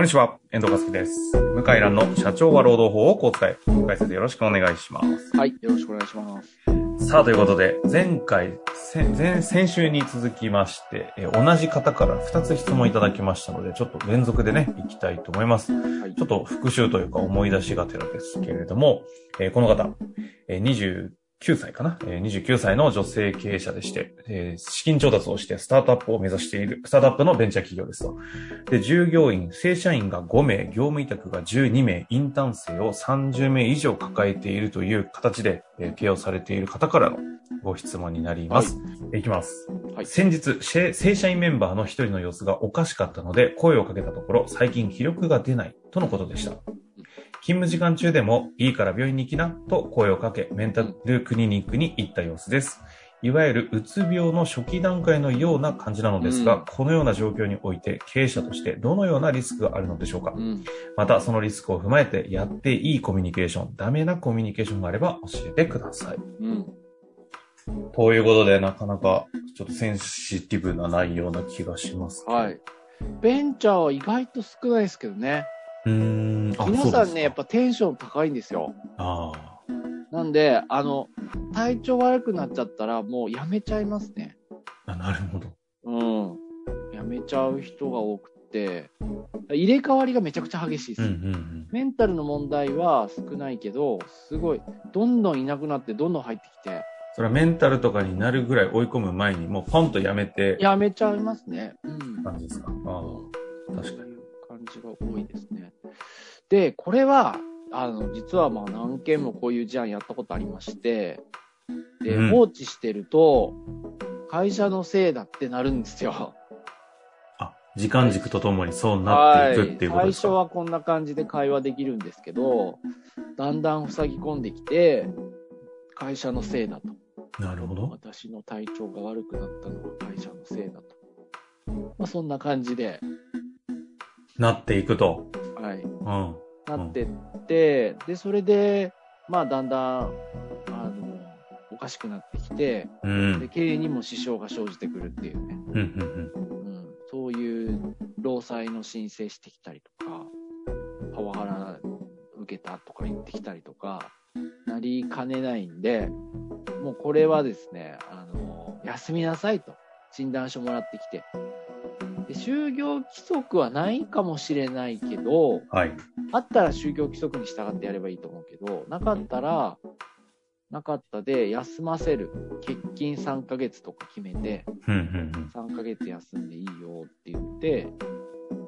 こんにちは、遠藤和樹です。向井蘭の社長は労働法をこう使え。向井先生よろしくお願いします。はい、よろしくお願いします。さあ、ということで、前回、せ前先週に続きまして、えー同じ方から2つ質問いただきましたので、ちょっと連続でね、いきたいと思います。はいちょっと復習というか思い出しがてらですけれども、えーこの方、えー29歳かな、えー ?29 歳の女性経営者でして、えー資金調達をしてスタートアップを目指している、スタートアップのベンチャー企業ですと。で、従業員、正社員が5名、業務委託が12名、インターン生を30名以上抱えているという形で、えー経営をされている方からのご質問になります。い、きます。はい先日、正社員メンバーの一人の様子がおかしかったので、声をかけたところ、最近気力が出ないとのことでした。勤務時間中でも、いいから病院に行きな、と声をかけ、メンタルクリニックに行った様子です。いわゆるうつ病の初期段階のような感じなのですが、うんこのような状況において経営者としてどのようなリスクがあるのでしょうか、うん。またそのリスクを踏まえてやっていいコミュニケーション、ダメなコミュニケーションがあれば教えてください。うん。ということで、なかなかちょっとセンシティブな内容な気がします。はい。ベンチャーは意外と少ないですけどね。うーん。あ皆さんね、やっ。ぱテンション高いんですよ。あなんで、あの、体調悪くなっちゃったらもうやめちゃいますね。ーあ。なるほど。うん。やめちゃう人が多くて、入れ替わりがめちゃくちゃ激しいです。うんうんうん。メンタルの問題は少ないけど、すごい、どんどんいなくなって、どんどん入ってきて、それはメンタルとかになるぐらい追い込む前に、もうポンとやめて、やめちゃいますね。うん。感じですか？ああ。確かに。感じが多いですね。で、これは、あの、実はまあ何件もこういう事案やったことありまして、で、うん放置してると、会社のせいだってなるんですよ。あ、時間軸とともにそうなっていくっていうこと最ですか？初はこんな感じで会話できるんですけど、だんだん塞ぎ込んできて、会社のせいだと。なるほど。私の体調が悪くなったのは会社のせいだと。まあそんな感じで、なっていくと。はい。うん。なってって、で、それで、まあ、だんだん、あの、おかしくなってきて、うん。で、経営にも支障が生じてくるっていうね、うん、うん、うん、そういう労災の申請してきたりとか、パワハラ受けたとか言ってきたりとか、なりかねないんで、もうこれはですね、あの、休みなさいと、診断書もらってきて。で就業規則はないかもしれないけど、うん。はい。あったら就業規則に従ってやればいいと思うけど、なかったら、なかったで休ませる。欠勤3ヶ月とか決めて、うん、うん、3ヶ月休んでいいよって言って、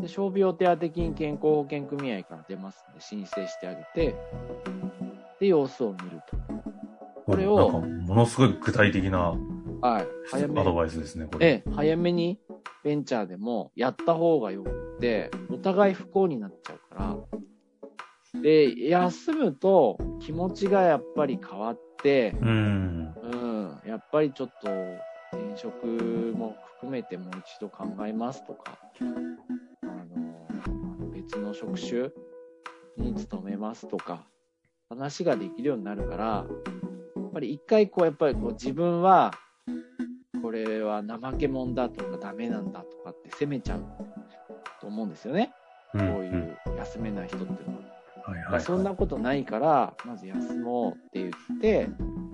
で、傷病手当金健康保険組合から出ますんで申請してあげて、で、様子を見ると。うん。これをものすごい具体的なはい。アドバイスですね、これ。ええ、早めにベンチャーでもやった方がよくって、お互い不幸になっちゃうから。で、休むと気持ちがやっぱり変わって、うん。うん、やっぱりちょっと転職も含めてもう一度考えますとか、あの、別の職種に勤めますとか、話ができるようになるから、やっぱり一回こう、やっぱりこう自分は、これは怠け者だとかダメなんだとかって責めちゃうと思うんですよね。ここういう休めない人っていうのは。はいはい。そんなことないから、まず休もうって言って、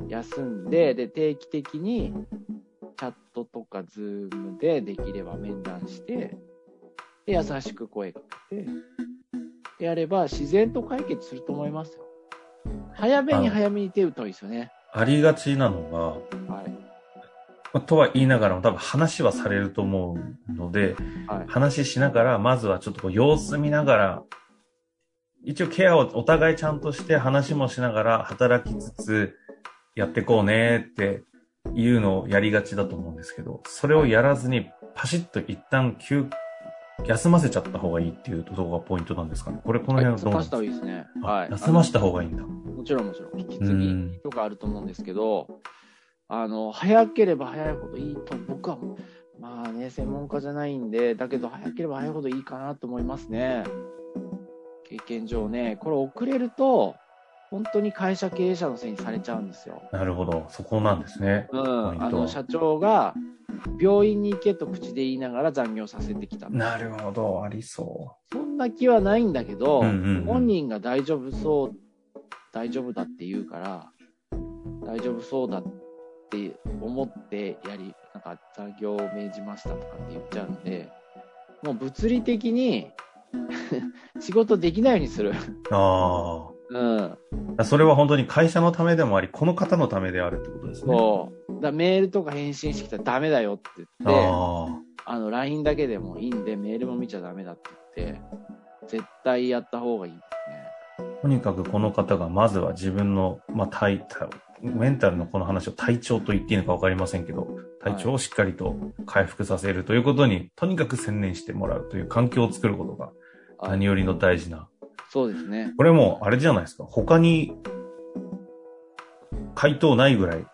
休んで、で、定期的に、チャットとかズームでできれば面談して、で、優しく声かけて、やれば自然と解決すると思いますよ。早めに早めに手打った方がいいですよね。ありがちなのが、とは言いながらも多分話はされると思うので、はい。話しながら、まずはちょっとこう様子見ながら、一応ケアをお互いちゃんとして話もしながら働きつつやってこうねっていうのをやりがちだと思うんですけど、それをやらずにパシッと一旦休、休ませちゃった方がいいっていうところがポイントなんですかね。これこのはい、辺はどうなん休ませた方がいいですね。はい。休ませた方がいいんだ。もちろんもちろん、引き継うぎんとかあると思うんですけど、あの、早ければ早いほどいいと、僕は、まあね、専門家じゃないんで、だけど早ければ早いほどいいかなと思いますね。経験上ね、これ遅れると、本当に会社経営者のせいにされちゃうんですよ。なるほど。そこなんですね。うん。あの、社長が、病院に行けと口で言いながら残業させてきた。なるほど。ありそそんな気はないんだけど、うんうんうん本人が大丈夫そう、大丈夫だって言うから、大丈夫そうだって思ってやり、なんか残業を命じましたとかって言っちゃうんで、もう物理的に 仕事できないようにする。あうん。あ。それは本当に会社のためでもあり、この方のためであるってことですね。そう。だメールとか返信してきたらダメだよって言って、ああの、LINE だけでもいいんで、メールも見ちゃダメだって言って、絶対やった方がいいですあ。とにかくこの方がまずは自分の、まあ、体、体メンタルのこの話を体調と言っていいのかわかりませんけど、体調をしっかりと回復させるということに、とにかく専念してもらうという環境を作ることがね。何よりの大事な。そうですね。これもうあれじゃないですか。他に回答ないぐらい、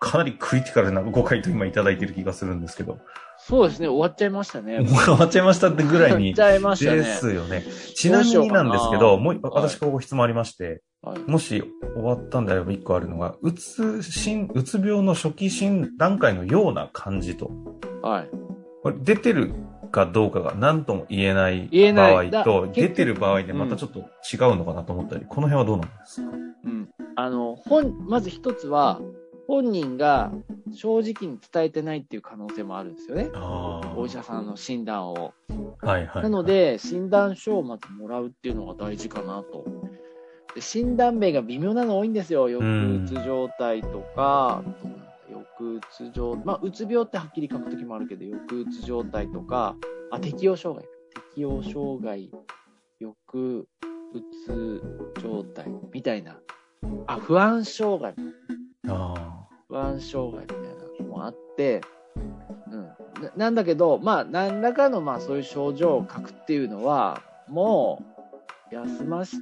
かなりクリティカルなご回答今いただいてる気がするんですけど、そうですね。終わっちゃいましたね。終わっちゃいましたってぐらいに終わっち。ゃいましたね。ですよね。ちなみになんですけど、もう、はい私ここ質問ありまして、はい。もし終わったんであれば一個あるのが、うつ、診、うつ病の初期診段階のような感じと。はい。これ出てるかどうかが何とも言えない場合と、だ出てる場合でまたちょっと違うのかなと思ったり、この辺はどうなんですか？うん。あの、本、まず一つは、本人が正直に伝えてないっていう可能性もあるんですよね。ああ。お医者さんの診断を。はいはい。なの、で、診断書をまずもらうっていうのが大事かなと。で診断名が微妙なの多いんですよ。抑うつ状態とか、抑うつ状、まあ、うつ病ってはっきり書くときもあるけど、抑うつ状態とか、あ、適応障害。適応障害、抑うつ状態みたいな。あ、不安障害。あ不安障害みたいなのもあって、うん。ななんだけど、まあ、何らかの、まあ、そういう症状を書くっていうのは、もう、休まし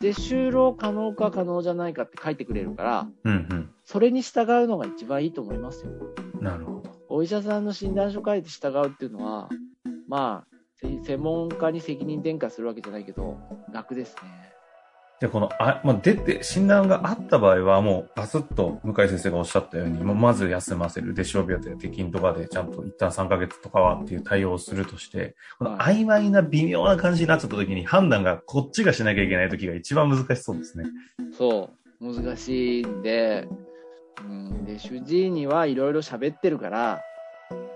て、就労可能か可能じゃないかって書いてくれるから、あ。うんそれに従うのが一番いいと思いますよ。うん。なるほど。お医者さんの診断書書いて従うっていうのは、まあ、せ専門家に責任転嫁するわけじゃないけど、楽ですね。で、この、あ、まあ、出て、診断があった場合は、もう、バスッと、向井先生がおっしゃったように、まあまず休ませる。で、傷病や鉄筋とかで、ちゃんと一旦3ヶ月とかはっていう対応をするとして、この曖昧な微妙な感じになっちゃった時に、判断がこっちがしなきゃいけない時が一番難しそうですね。そう、難しいんで、うん、で、主治医にはいろいろ喋ってるから、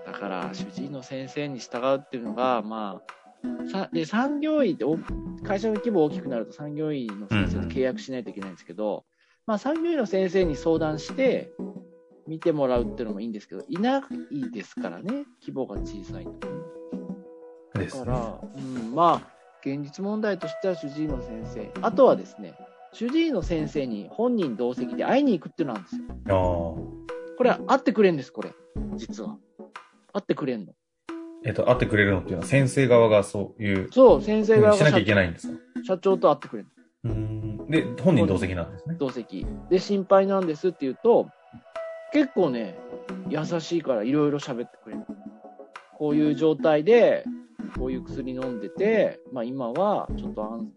だから、主治医の先生に従うっていうのが、まあ、さで産業医ってお会社の規模大きくなると産業医の先生と契約しないといけないんですけど、まあ産業医の先生に相談して見てもらうっていうのもいいんですけど、いないですからね、規模が小さいとね。ですね。だから、うん、まあ、現実問題としては主治医の先生。あとはですね、主治医の先生に本人同席で会いに行くっていうのなんですよ。これは会ってくれんです、これ。実は。会ってくれんの。えっと、会ってくれるのっていうのは、先生側がそういう、そう、先生側が社しなきゃいけないんですか？社長と会ってくれるうーん。で、本人同席なんですね。同席。で、心配なんですって言うと、結構ね、優しいからいろいろ喋ってくれる。こういう状態で、こういう薬飲んでて、まあ今はちょっとあん、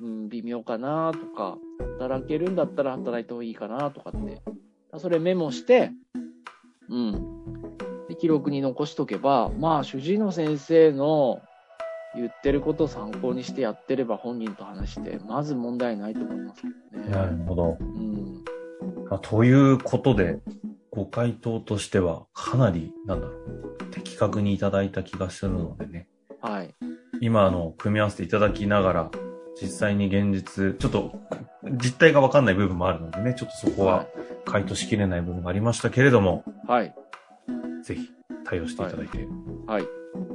うん、微妙かなとか、働けるんだったら働いた方がいいかなとかって。それメモして、うん。で記録に残しとけば、まあ主治医の先生の言ってることを参考にしてやってれば本人と話して、まず問題ないと思いますけどね。なるほど。うん。あということで、ご回答としては、かなり、なんだろう、的確にいただいた気がするのでね。はい。今、あの、組み合わせていただきながら、実際に現実、ちょっと、実態がわかんない部分もあるのでね、ちょっとそこは回答しきれない部分がありましたけれども、はい。ぜひ対応していただいて、はい。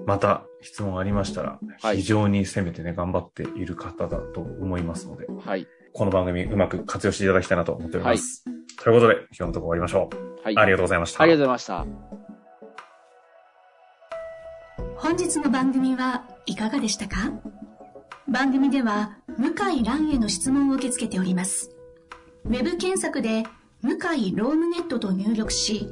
また質問ありましたら、はい非常に攻めてね、頑張っている方だと思いますので、はい。この番組うまく活用していただきたいなと思っております。ということで、今日のところ終わりましょう。はい。ありがとうございました。ありがとうございました。本日の番組はいかがでしたか？番組では向井蘭への質問を受け付けております。ウェブ検索で向井ロームネットと入力し、